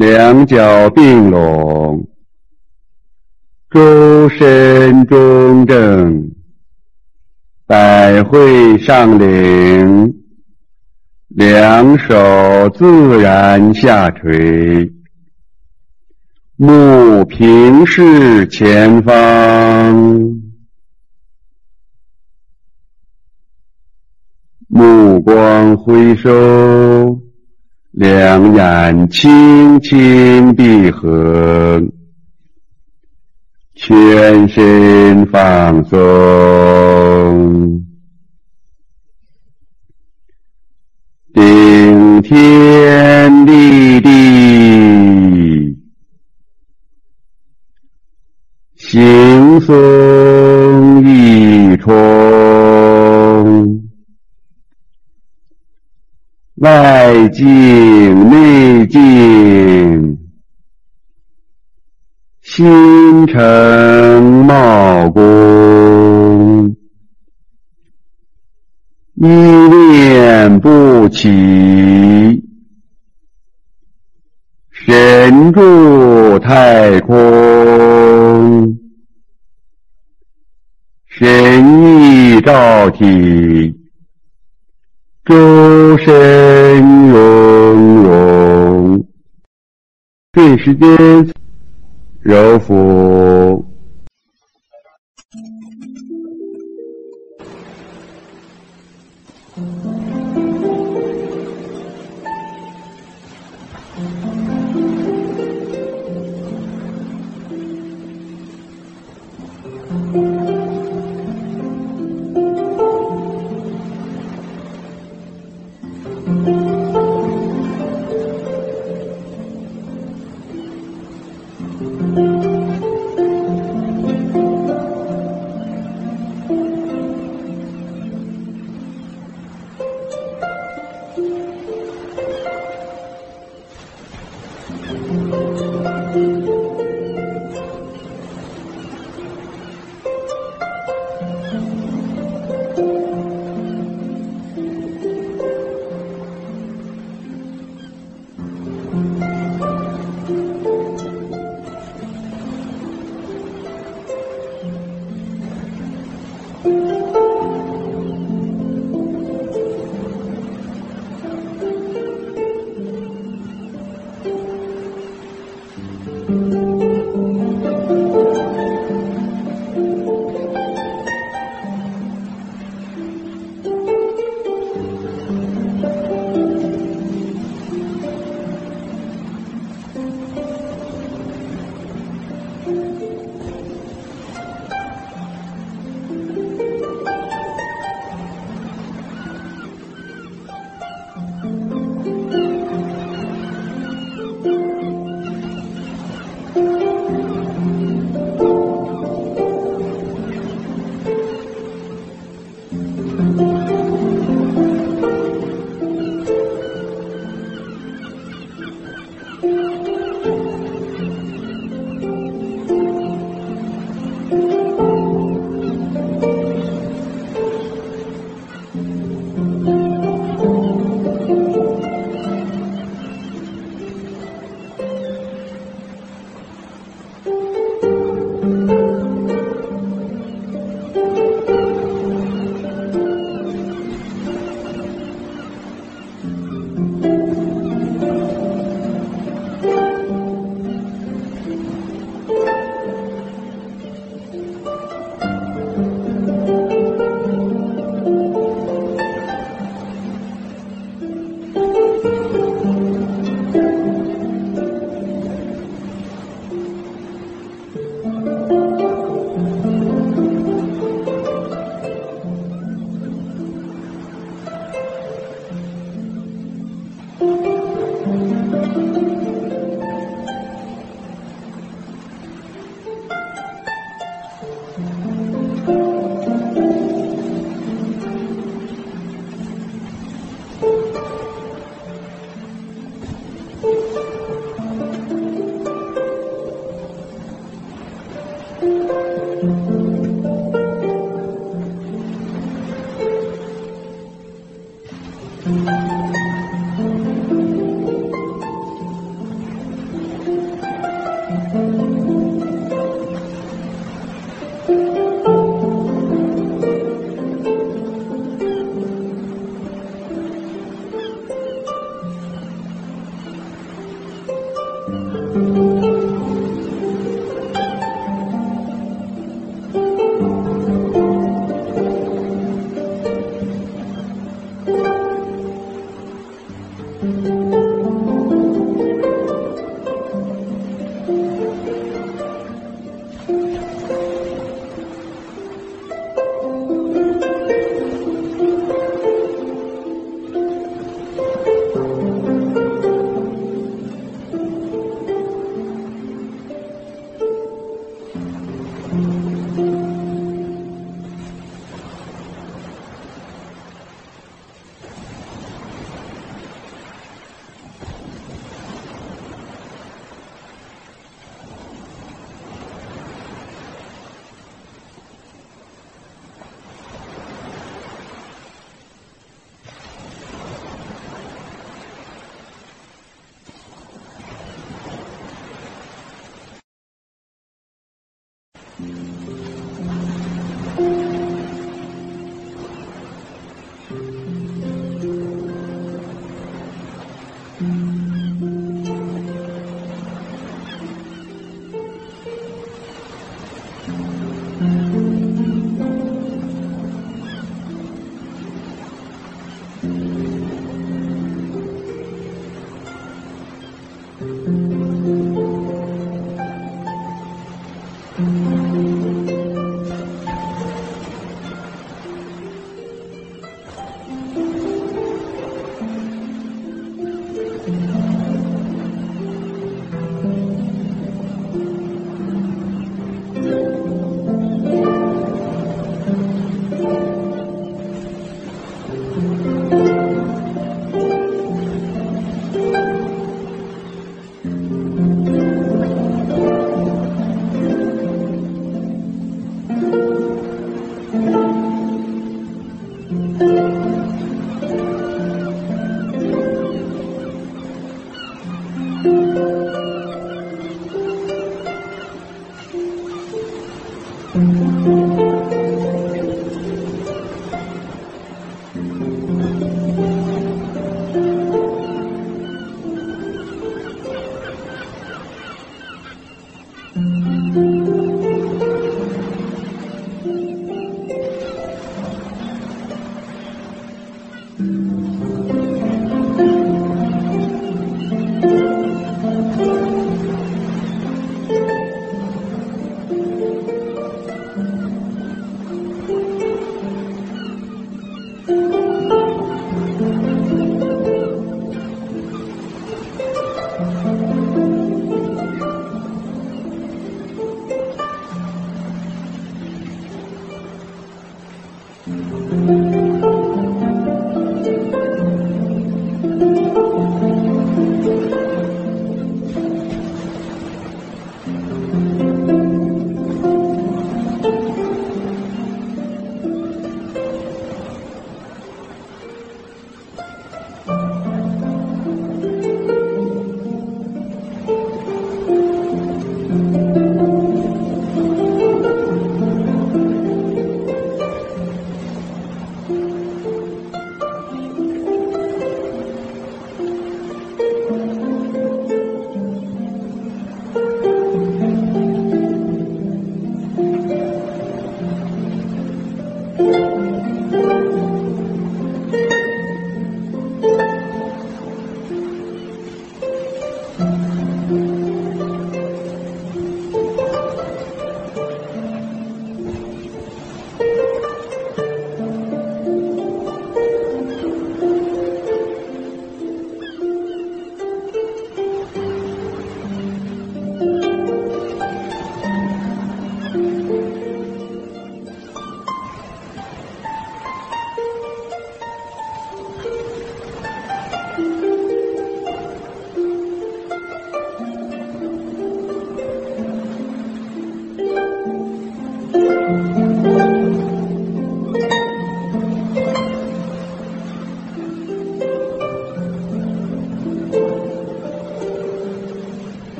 两脚并拢，周身中正，百会上领，两手自然下垂，目平视前方，目光回收。两眼轻轻闭合，全身放松，顶天外静内静，心诚茂功，一念不起，神住太空，神意照体。时间揉腹。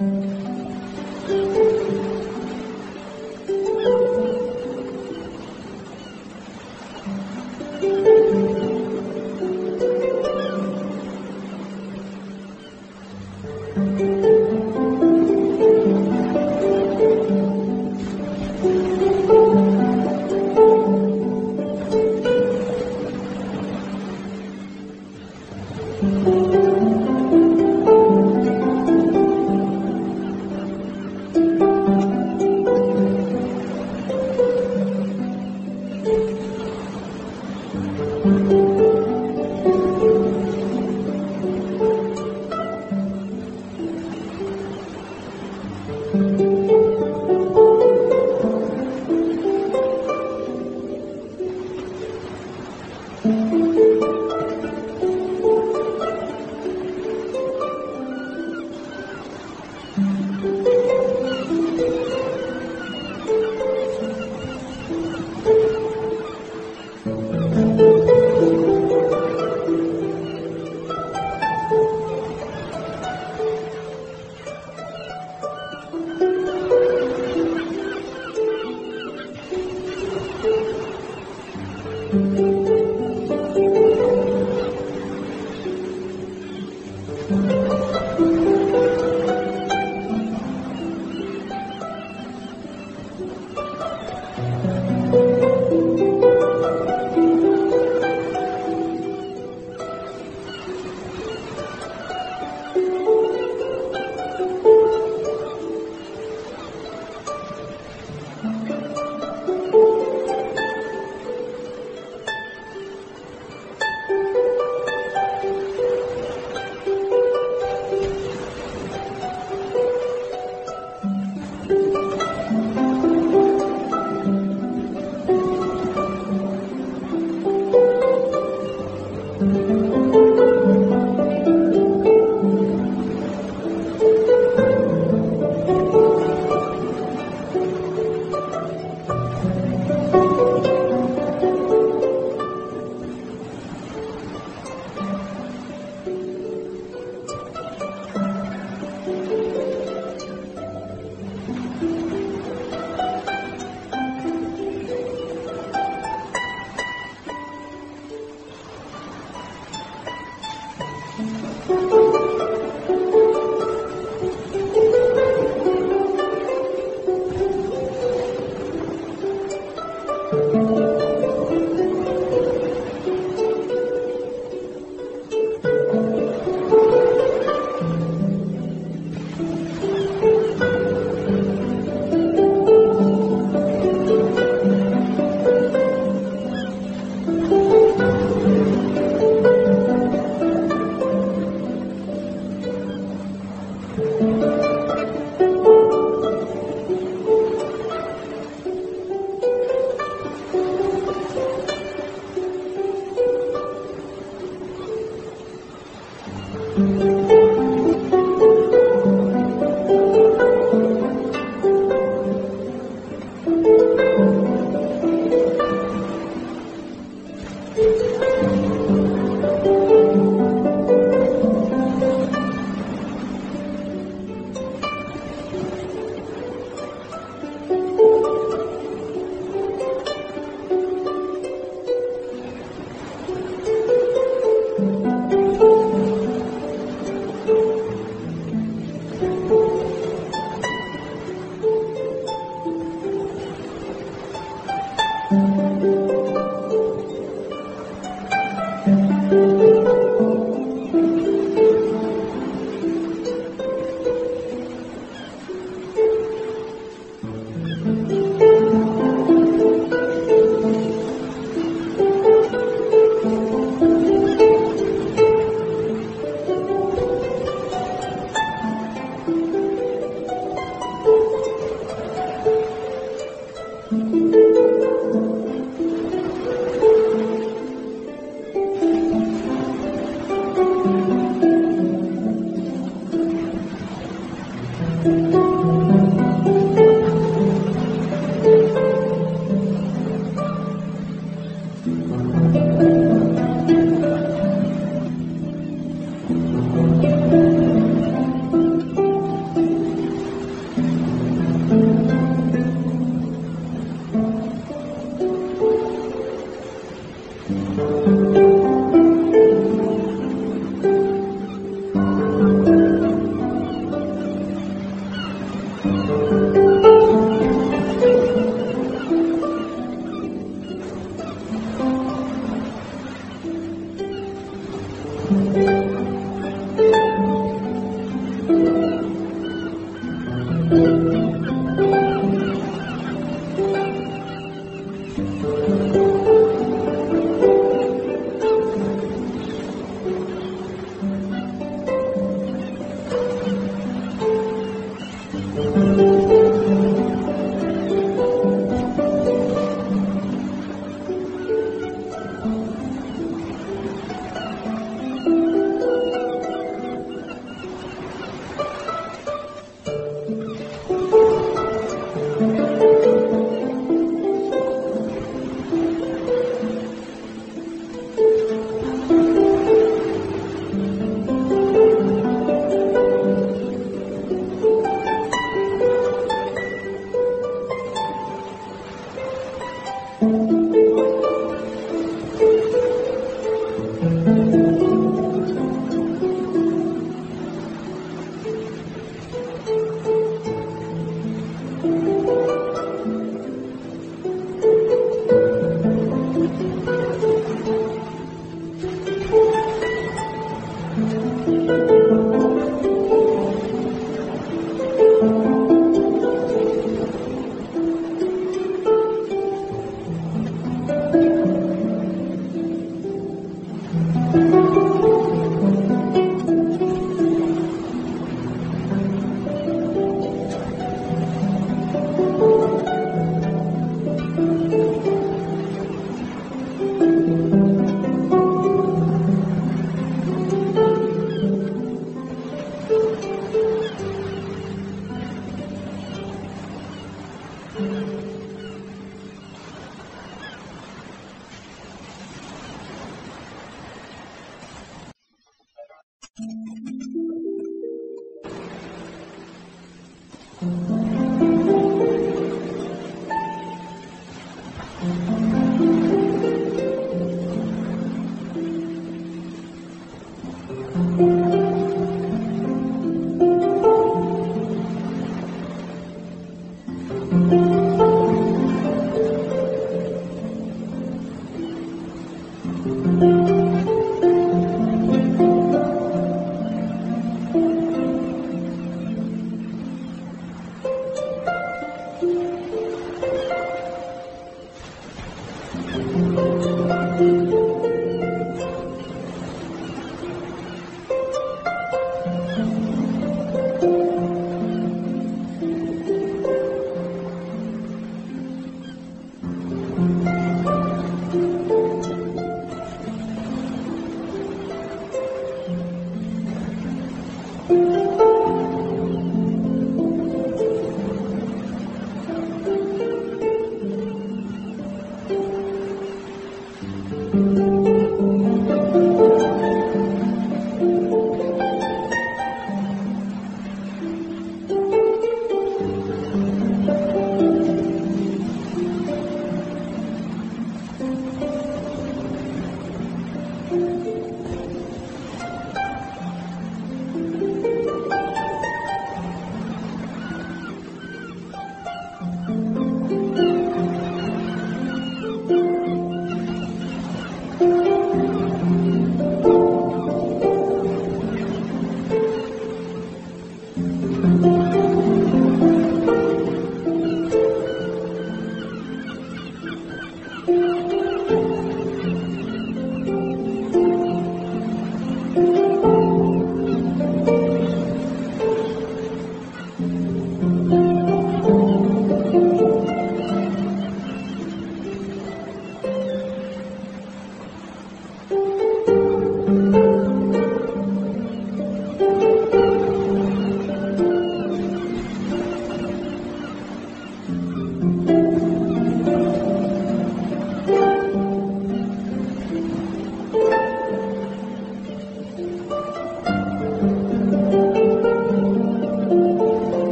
Mm-hmm.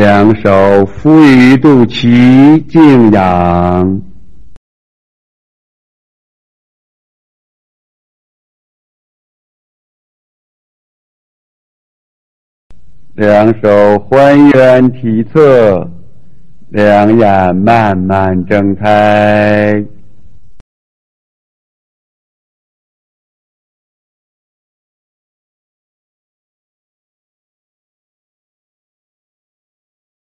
两手扶于肚脐，静养；两手还原体侧，两眼慢慢睁开。